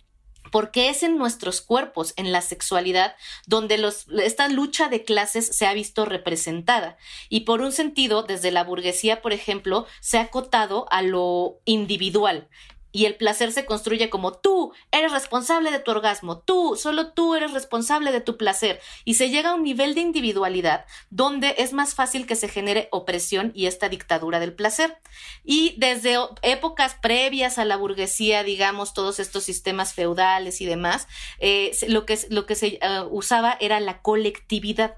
porque es en nuestros cuerpos, en la sexualidad, donde esta lucha de clases se ha visto representada. Y por un sentido, desde la burguesía, por ejemplo, se ha acotado a lo individual y el placer se construye como tú eres responsable de tu orgasmo, tú, solo tú eres responsable de tu placer. Y se llega a un nivel de individualidad donde es más fácil que se genere opresión y esta dictadura del placer. Y desde épocas previas a la burguesía, digamos, todos estos sistemas feudales y demás, eh, lo, que, lo que se eh, usaba era la colectividad,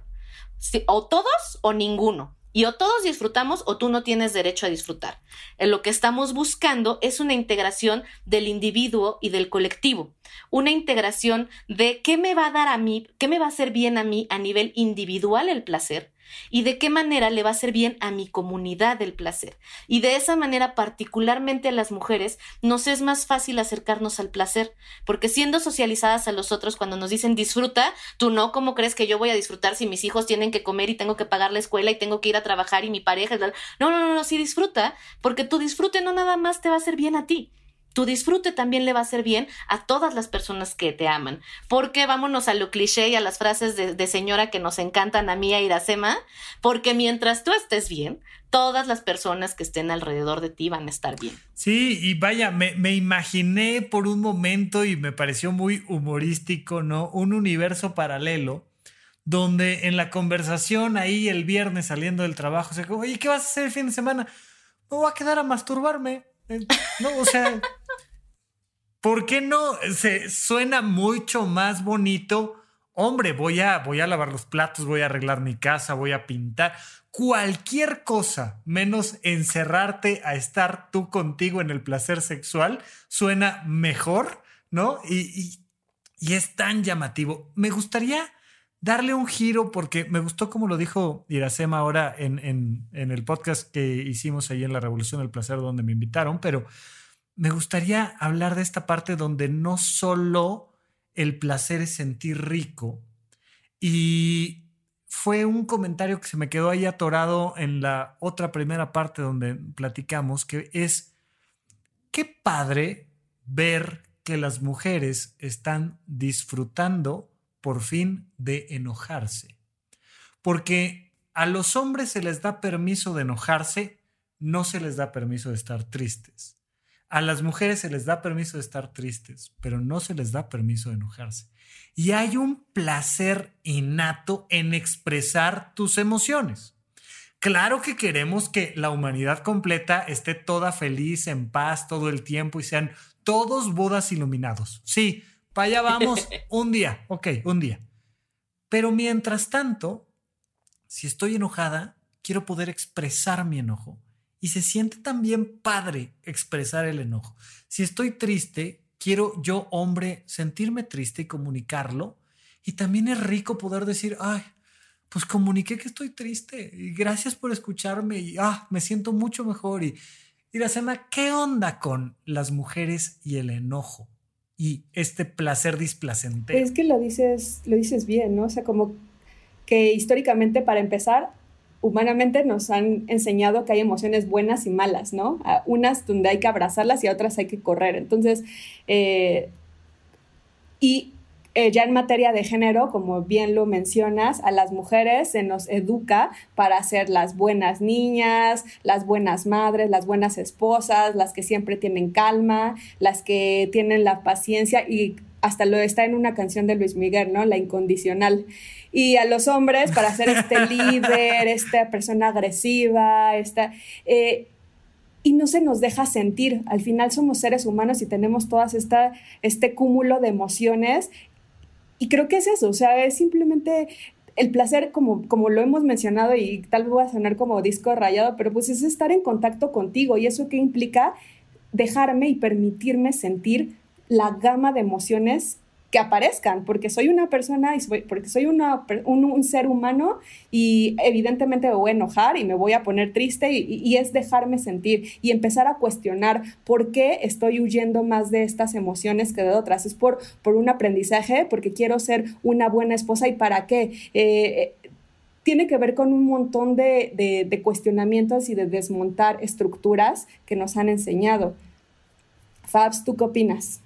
o todos o ninguno Y o todos disfrutamos o tú no tienes derecho a disfrutar. En lo que estamos buscando es una integración del individuo y del colectivo. Una integración de qué me va a dar a mí, qué me va a hacer bien a mí a nivel individual el placer y de qué manera le va a hacer bien a mi comunidad el placer. Y de esa manera, particularmente a las mujeres, nos es más fácil acercarnos al placer, porque siendo socializadas a los otros cuando nos dicen disfruta, tú no, ¿cómo crees que yo voy a disfrutar si mis hijos tienen que comer y tengo que pagar la escuela y tengo que ir a trabajar y mi pareja? No, no, no, no, sí disfruta, porque tu disfrute no nada más te va a hacer bien a ti tu disfrute también le va a hacer bien a todas las personas que te aman. Porque vámonos a lo cliché y a las frases de, señora que nos encantan a mí a Iracema, porque mientras tú estés bien, todas las personas que estén alrededor de ti van a estar bien. Sí, y vaya, me, imaginé por un momento y me pareció muy humorístico, ¿no? Un universo paralelo donde en la conversación ahí el viernes saliendo del trabajo se oye, ¿qué vas a hacer el fin de semana? Me voy a quedar a masturbarme. Eh, no, o sea, ¿por qué no? Se suena mucho más bonito. Hombre, voy a, voy a lavar los platos, voy a arreglar mi casa, voy a pintar. Cualquier cosa menos encerrarte a estar tú contigo en el placer sexual suena mejor, ¿no? Y, es tan llamativo. Me gustaría darle un giro porque me gustó como lo dijo Iracema ahora en, en, el podcast que hicimos ahí en la Revolución del Placer donde me invitaron, pero me gustaría hablar de esta parte donde no solo el placer es sentir rico y fue un comentario que se me quedó ahí atorado en la otra primera parte donde platicamos, que es, qué padre ver que las mujeres están disfrutando por fin de enojarse. Porque a los hombres se les da permiso de enojarse, no se les da permiso de estar tristes. A las mujeres se les da permiso de estar tristes, pero no se les da permiso de enojarse. Y hay un placer innato en expresar tus emociones. Claro que queremos que la humanidad completa esté toda feliz, en paz todo el tiempo y sean todos bodas iluminados. Sí, para allá vamos un día, ok, un día. Pero mientras tanto, si estoy enojada, quiero poder expresar mi enojo. Y se siente también padre expresar el enojo. Si estoy triste, quiero yo, hombre, sentirme triste y comunicarlo. Y también es rico poder decir, ay, pues comuniqué que estoy triste y gracias por escucharme y ah, me siento mucho mejor. Y, la ¿qué onda con las mujeres y el enojo? y este placer displacentero. Es que lo dices, lo dices bien, ¿no? O sea, como que históricamente, para empezar, humanamente nos han enseñado que hay emociones buenas y malas, ¿no? unas donde hay que abrazarlas y a otras hay que correr. Entonces, eh, y eh, ya en materia de género, como bien lo mencionas, a las mujeres se nos educa para ser las buenas niñas, las buenas madres, las buenas esposas, las que siempre tienen calma, las que tienen la paciencia y hasta lo está en una canción de Luis Miguel, ¿no? La incondicional. Y a los hombres para ser este líder, esta persona agresiva, esta... Eh, y no se nos deja sentir. Al final somos seres humanos y tenemos todas esta, este cúmulo de emociones y creo que es eso, o sea, es simplemente el placer, como, como lo hemos mencionado, y tal vez voy a sonar como disco rayado, pero pues es estar en contacto contigo. ¿Y eso qué implica? Dejarme y permitirme sentir la gama de emociones que aparezcan, porque soy una persona, y porque soy una, un, ser humano y evidentemente me voy a enojar y me voy a poner triste y, es dejarme sentir y empezar a cuestionar por qué estoy huyendo más de estas emociones que de otras. Es por, por un aprendizaje, porque quiero ser una buena esposa y para qué. Eh, tiene que ver con un montón de, de, de cuestionamientos y de desmontar estructuras que nos han enseñado. Fabs, ¿tú qué opinas?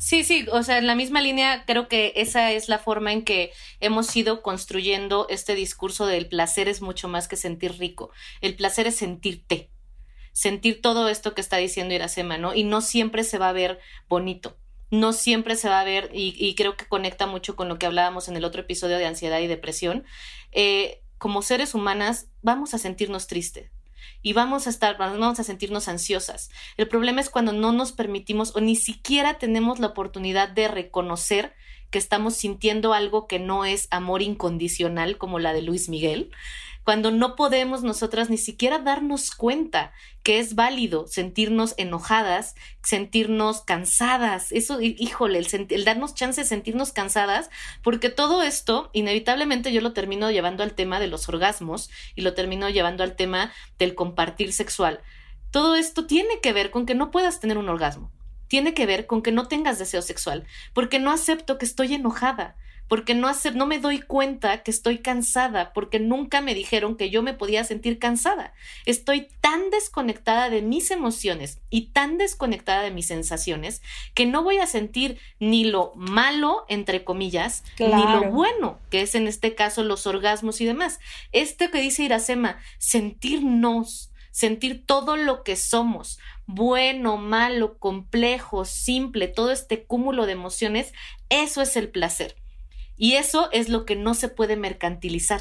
Sí, sí, o sea, en la misma línea creo que esa es la forma en que hemos ido construyendo este discurso del placer es mucho más que sentir rico. El placer es sentirte, sentir todo esto que está diciendo Iracema, ¿no? Y no siempre se va a ver bonito, no siempre se va a ver, y, creo que conecta mucho con lo que hablábamos en el otro episodio de ansiedad y depresión. Eh, como seres humanas vamos a sentirnos tristes, y vamos a estar, vamos a sentirnos ansiosas. El problema es cuando no nos permitimos o ni siquiera tenemos la oportunidad de reconocer que estamos sintiendo algo que no es amor incondicional como la de Luis Miguel, cuando no podemos nosotras ni siquiera darnos cuenta que es válido sentirnos enojadas, sentirnos cansadas, eso, híjole, el, darnos chance de sentirnos cansadas, porque todo esto, inevitablemente yo lo termino llevando al tema de los orgasmos y lo termino llevando al tema del compartir sexual. Todo esto tiene que ver con que no puedas tener un orgasmo. Tiene que ver con que no tengas deseo sexual, porque no acepto que estoy enojada, porque no, no me doy cuenta que estoy cansada, porque nunca me dijeron que yo me podía sentir cansada. Estoy tan desconectada de mis emociones y tan desconectada de mis sensaciones que no voy a sentir ni lo malo, entre comillas, ni lo bueno, que es en este caso los orgasmos y demás. Este que dice Iracema, sentirnos, sentir todo lo que somos, bueno, malo, complejo, simple, todo este cúmulo de emociones, eso es el placer. Y eso es lo que no se puede mercantilizar.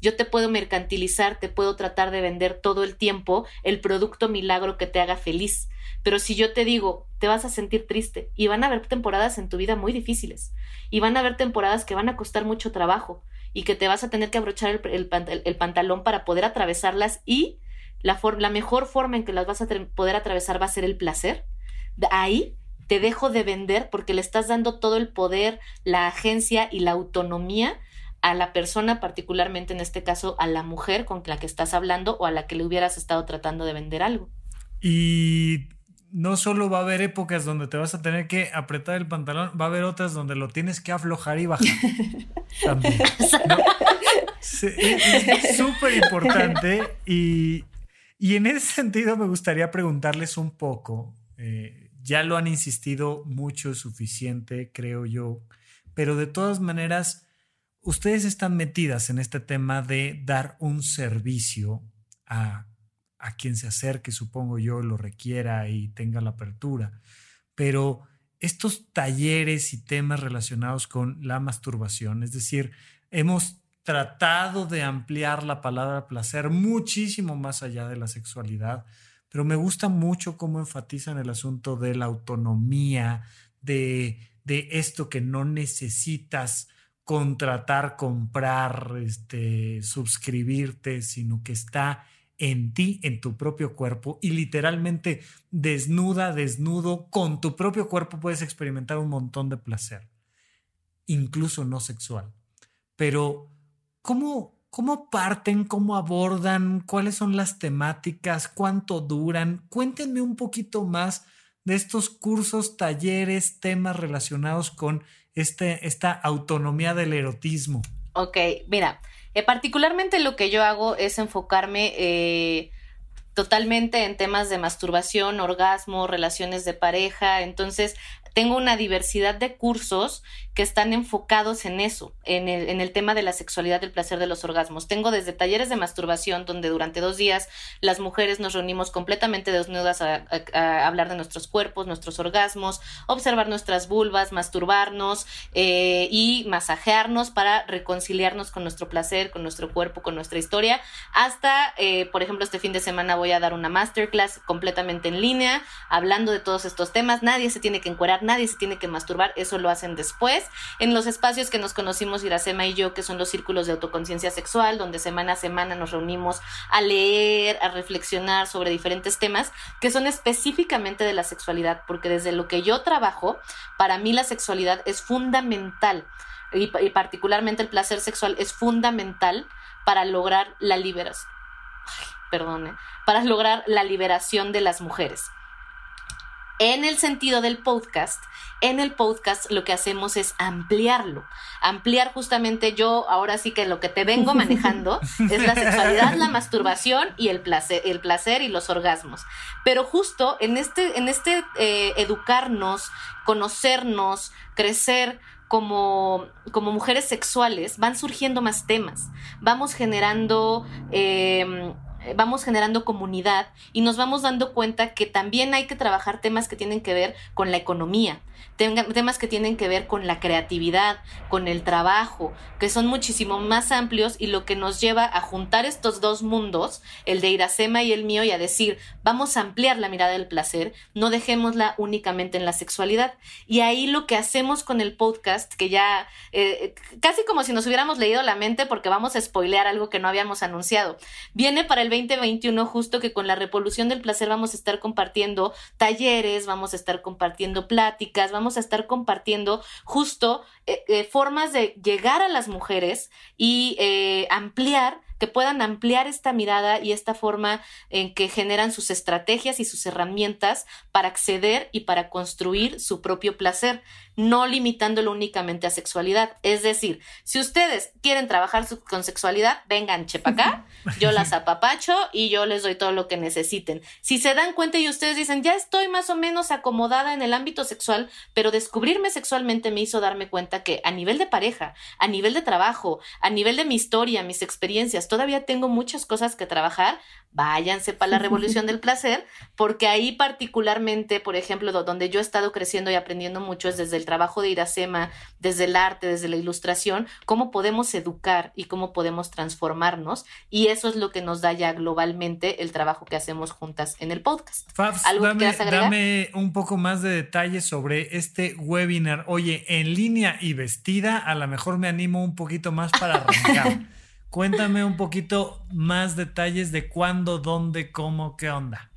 Yo te puedo mercantilizar, te puedo tratar de vender todo el tiempo el producto milagro que te haga feliz. Pero si yo te digo, te vas a sentir triste y van a haber temporadas en tu vida muy difíciles y van a haber temporadas que van a costar mucho trabajo y que te vas a tener que abrochar el, pantalón para poder atravesarlas y la, la mejor forma en que las vas a poder atravesar va a ser el placer. Ahí te dejo de vender porque le estás dando todo el poder, la agencia y la autonomía a la persona, particularmente en este caso a la mujer con la que estás hablando o a la que le hubieras estado tratando de vender algo. Y no solo va a haber épocas donde te vas a tener que apretar el pantalón, va a haber otras donde lo tienes que aflojar y bajar. También. es súper importante y, en ese sentido me gustaría preguntarles un poco. Eh, ya lo han insistido mucho, suficiente, creo yo, pero de todas maneras, ustedes están metidas en este tema de dar un servicio a, a quien se acerque, supongo yo, lo requiera y tenga la apertura, pero estos talleres y temas relacionados con la masturbación, es decir, hemos tratado de ampliar la palabra placer muchísimo más allá de la sexualidad, pero me gusta mucho cómo enfatizan el asunto de la autonomía, de, de esto que no necesitas contratar, comprar, este, suscribirte, sino que está en ti, en tu propio cuerpo y literalmente desnuda, desnudo, con tu propio cuerpo puedes experimentar un montón de placer, incluso no sexual. Pero, ¿cómo, ¿Cómo parten? ¿Cómo abordan? ¿Cuáles son las temáticas? ¿Cuánto duran? Cuéntenme un poquito más de estos cursos, talleres, temas relacionados con este, esta autonomía del erotismo. Ok, mira, eh, particularmente lo que yo hago es enfocarme eh, totalmente en temas de masturbación, orgasmo, relaciones de pareja. Entonces, tengo una diversidad de cursos que están enfocados en eso, en el, en el tema de la sexualidad, del placer de los orgasmos. Tengo desde talleres de masturbación, donde durante dos días las mujeres nos reunimos completamente desnudas a, hablar de nuestros cuerpos, nuestros orgasmos, observar nuestras vulvas, masturbarnos eh, y masajearnos para reconciliarnos con nuestro placer, con nuestro cuerpo, con nuestra historia, hasta, eh, por ejemplo, este fin de semana voy a dar una masterclass completamente en línea, hablando de todos estos temas. Nadie se tiene que encuerar nadie se tiene que masturbar, eso lo hacen después. En los espacios que nos conocimos Iracema y yo, que son los círculos de autoconciencia sexual, donde semana a semana nos reunimos a leer, a reflexionar sobre diferentes temas que son específicamente de la sexualidad, porque desde lo que yo trabajo, para mí la sexualidad es fundamental y, particularmente el placer sexual es fundamental para lograr la liberación. Perdone, para lograr la liberación de las mujeres. En el sentido del podcast, en el podcast lo que hacemos es ampliarlo, ampliar justamente yo ahora sí que lo que te vengo manejando es la sexualidad, la masturbación y el placer, el placer y los orgasmos. Pero justo en este, en este eh, educarnos, conocernos, crecer, como, como, mujeres sexuales van surgiendo más temas, vamos generando eh, vamos generando comunidad y nos vamos dando cuenta que también hay que trabajar temas que tienen que ver con la economía, temas que tienen que ver con la creatividad, con el trabajo, que son muchísimo más amplios y lo que nos lleva a juntar estos dos mundos, el de Iracema y el mío, y a decir, vamos a ampliar la mirada del placer, no dejémosla únicamente en la sexualidad. Y ahí lo que hacemos con el podcast, que ya eh, casi como si nos hubiéramos leído la mente porque vamos a spoilear algo que no habíamos anunciado, viene para el 2021 justo que con la revolución del placer vamos a estar compartiendo talleres, vamos a estar compartiendo pláticas, vamos a estar compartiendo justo eh, eh, formas de llegar a las mujeres y eh, ampliar que puedan ampliar esta mirada y esta forma en que generan sus estrategias y sus herramientas para acceder y para construir su propio placer, no limitándolo únicamente a sexualidad. Es decir, si ustedes quieren trabajar con sexualidad, vengan chepa acá, yo las apapacho y yo les doy todo lo que necesiten. Si se dan cuenta y ustedes dicen, ya estoy más o menos acomodada en el ámbito sexual, pero descubrirme sexualmente me hizo darme cuenta que a nivel de pareja, a nivel de trabajo, a nivel de mi historia, mis experiencias, todavía tengo muchas cosas que trabajar, váyanse para la revolución del placer, porque ahí particularmente, por ejemplo, donde yo he estado creciendo y aprendiendo mucho es desde el trabajo de Iracema, desde el arte, desde la ilustración, cómo podemos educar y cómo podemos transformarnos, y eso es lo que nos da ya globalmente el trabajo que hacemos juntas en el podcast. ¿Algo dame, dame un poco más de detalles sobre este webinar. Oye, en línea y vestida, a lo mejor me animo un poquito más para arrancar. Cuéntame un poquito más detalles de cuándo, dónde, cómo, qué onda.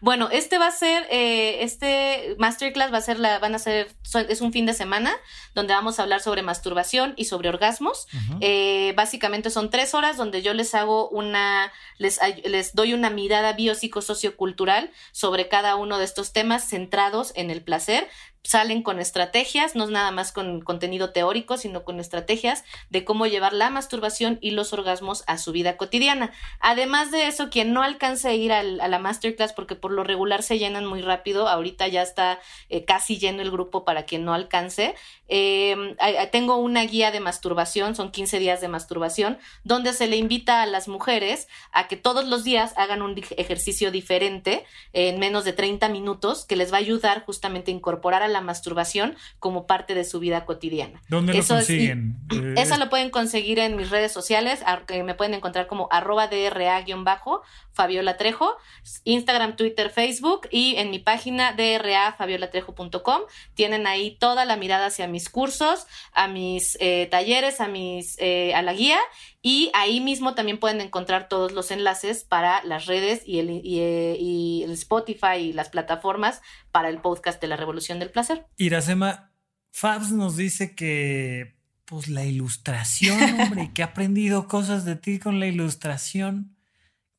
Bueno, este va a ser, eh, este masterclass va a ser, la, van a ser, es un fin de semana donde vamos a hablar sobre masturbación y sobre orgasmos. Eh, básicamente son tres horas donde yo les hago una, les, les doy una mirada biopsicosociocultural sobre cada uno de estos temas centrados en el placer salen con estrategias, no es nada más con contenido teórico, sino con estrategias de cómo llevar la masturbación y los orgasmos a su vida cotidiana. Además de eso, quien no alcance a ir a la masterclass, porque por lo regular se llenan muy rápido, ahorita ya está eh, casi lleno el grupo para quien no alcance, eh, tengo una guía de masturbación, son 15 días de masturbación, donde se le invita a las mujeres a que todos los días hagan un ejercicio diferente en menos de 30 minutos, que les va a ayudar justamente a incorporar a la masturbación como parte de su vida cotidiana. ¿Dónde lo consiguen? Eh, eso lo pueden conseguir en mis redes sociales, que me pueden encontrar como arroba DRA-bajo, Fabiola Trejo, Instagram, Twitter, Facebook y en mi página DRAFabiolaTrejo.com tienen ahí toda la mirada hacia mis cursos, a mis eh, talleres, a mis eh, a la guía y ahí mismo también pueden encontrar todos los enlaces para las redes y el, y el Spotify y las plataformas para el podcast de la Revolución del Placer. Iracema, Fabs nos dice que pues la ilustración, hombre, que ha aprendido cosas de ti con la ilustración.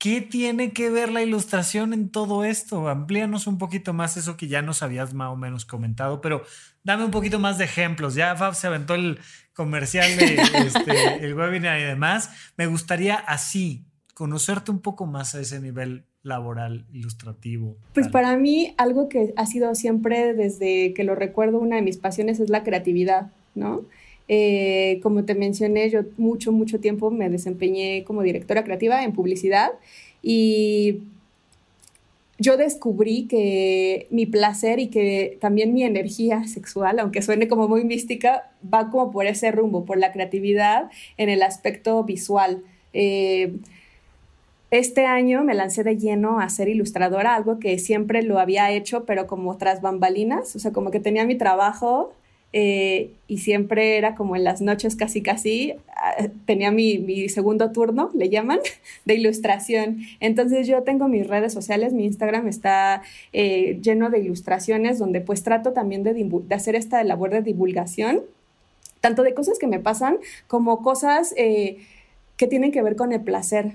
¿Qué tiene que ver la ilustración en todo esto? Amplíanos un poquito más eso que ya nos habías más o menos comentado, pero dame un poquito más de ejemplos. Ya Fab se aventó el comercial de este, el webinar y demás. Me gustaría así conocerte un poco más a ese nivel laboral, ilustrativo? Pues para mí algo que ha sido siempre desde que lo recuerdo una de mis pasiones es la creatividad, ¿no? Eh, como te mencioné, yo mucho, mucho tiempo me desempeñé como directora creativa en publicidad y yo descubrí que mi placer y que también mi energía sexual, aunque suene como muy mística, va como por ese rumbo, por la creatividad en el aspecto visual. Eh, este año me lancé de lleno a ser ilustradora, algo que siempre lo había hecho, pero como tras bambalinas, o sea, como que tenía mi trabajo eh, y siempre era como en las noches casi casi, ah, tenía mi, segundo turno, le llaman, de ilustración. Entonces yo tengo mis redes sociales, mi Instagram está eh, lleno de ilustraciones donde pues trato también de, de, hacer esta labor de divulgación, tanto de cosas que me pasan como cosas eh, que tienen que ver con el placer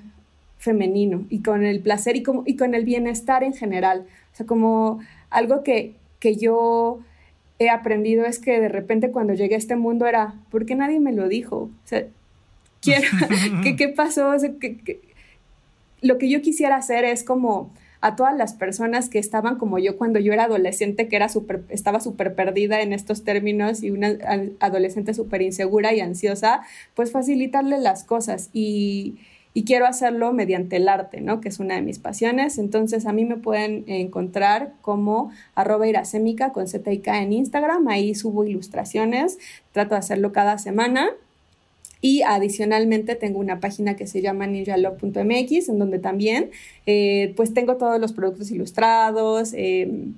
femenino y con el placer y, como, y con el bienestar en general. O sea, como algo que, que yo he aprendido es que de repente cuando llegué a este mundo era, ¿por qué nadie me lo dijo? O sea, quiero, ¿qué, ¿qué, pasó? lo que yo quisiera hacer es como a todas las personas que estaban como yo cuando yo era adolescente, que era super, estaba súper perdida en estos términos y una adolescente súper insegura y ansiosa, pues facilitarle las cosas y, y quiero hacerlo mediante el arte, ¿no? Que es una de mis pasiones. Entonces a mí me pueden encontrar como arroba con Z en Instagram. Ahí subo ilustraciones, trato de hacerlo cada semana. Y adicionalmente tengo una página que se llama ninjalove.mx en donde también eh, pues tengo todos los productos ilustrados, em,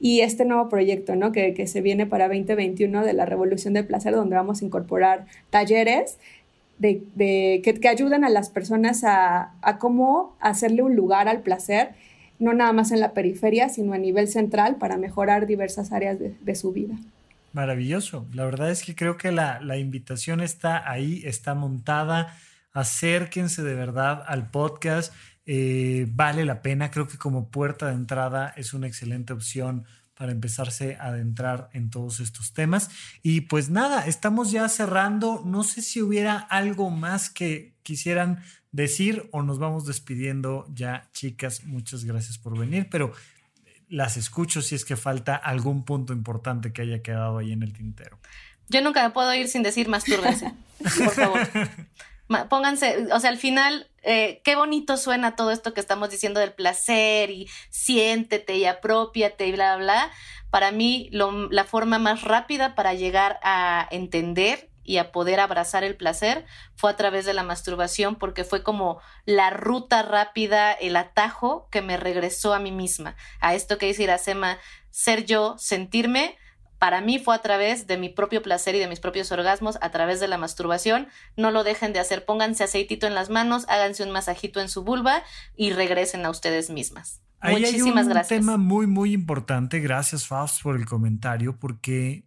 y este nuevo proyecto ¿no? que, que, se viene para 2021 de la Revolución del Placer, donde vamos a incorporar talleres de, de que, que, ayuden a las personas a, a, cómo hacerle un lugar al placer, no nada más en la periferia, sino a nivel central para mejorar diversas áreas de, de su vida. Maravilloso. La verdad es que creo que la, la invitación está ahí, está montada. Acérquense de verdad al podcast. Eh, vale la pena. Creo que como puerta de entrada es una excelente opción para empezarse a adentrar en todos estos temas. Y pues nada, estamos ya cerrando. No sé si hubiera algo más que quisieran decir o nos vamos despidiendo ya, chicas. Muchas gracias por venir, pero las escucho si es que falta algún punto importante que haya quedado ahí en el tintero. Yo nunca me puedo ir sin decir mastúrbense, por favor. Pónganse, o sea, al final, eh, qué bonito suena todo esto que estamos diciendo del placer y siéntete y apropiate y bla, bla, bla. Para mí, lo, la forma más rápida para llegar a entender y a poder abrazar el placer fue a través de la masturbación porque fue como la ruta rápida, el atajo que me regresó a mí misma, a esto que dice Iracema, ser yo, sentirme, para mí fue a través de mi propio placer y de mis propios orgasmos, a través de la masturbación. No lo dejen de hacer, pónganse aceitito en las manos, háganse un masajito en su vulva y regresen a ustedes mismas. Ahí Muchísimas hay un tema muy, muy importante. Gracias, Faust, por el comentario, porque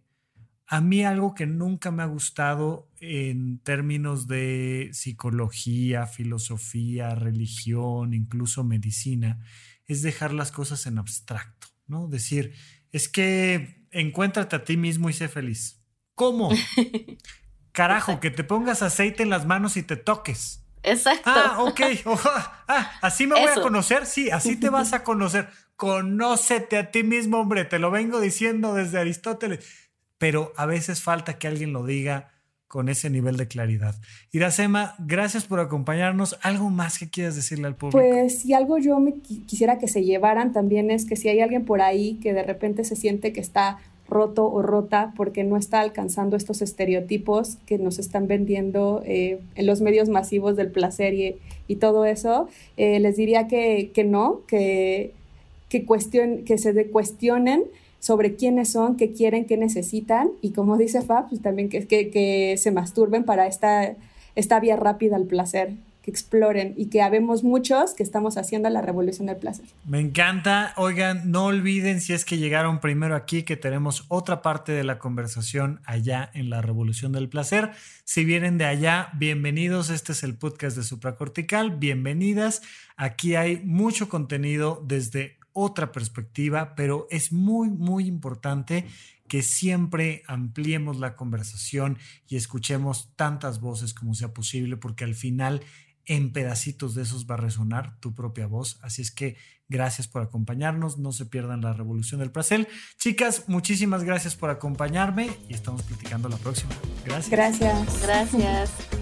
a mí algo que nunca me ha gustado en términos de psicología, filosofía, religión, incluso medicina, es dejar las cosas en abstracto, ¿no? Decir, es que encuéntrate a ti mismo y sé feliz. ¿Cómo? Carajo, que te pongas aceite en las manos y te toques. Exacto. Ah, ok. ah, así me voy a conocer. Sí, así te vas a conocer. Conócete a ti mismo, hombre. Te lo vengo diciendo desde Aristóteles. Pero a veces falta que alguien lo diga con ese nivel de claridad. Iracema, gracias por acompañarnos. ¿Algo más que quieras decirle al público? Pues si algo yo me quisiera que se llevaran también es que si hay alguien por ahí que de repente se siente que está roto o rota porque no está alcanzando estos estereotipos que nos están vendiendo eh, en los medios masivos del placer y, todo eso, eh, les diría que, que no, que, que, que se de cuestionen sobre quiénes son, qué quieren, qué necesitan y como dice Fab, pues también que, que, que se masturben para esta, esta vía rápida al placer que exploren y que habemos muchos que estamos haciendo la revolución del placer. Me encanta. Oigan, no olviden si es que llegaron primero aquí que tenemos otra parte de la conversación allá en la revolución del placer. Si vienen de allá, bienvenidos. Este es el podcast de Supracortical. Bienvenidas. Aquí hay mucho contenido desde otra perspectiva, pero es muy, muy importante que siempre ampliemos la conversación y escuchemos tantas voces como sea posible, porque al final en pedacitos de esos va a resonar tu propia voz. Así es que gracias por acompañarnos, no se pierdan la revolución del placer. Chicas, muchísimas gracias por acompañarme y estamos platicando la próxima. Gracias. Gracias. Gracias.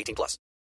18 plus.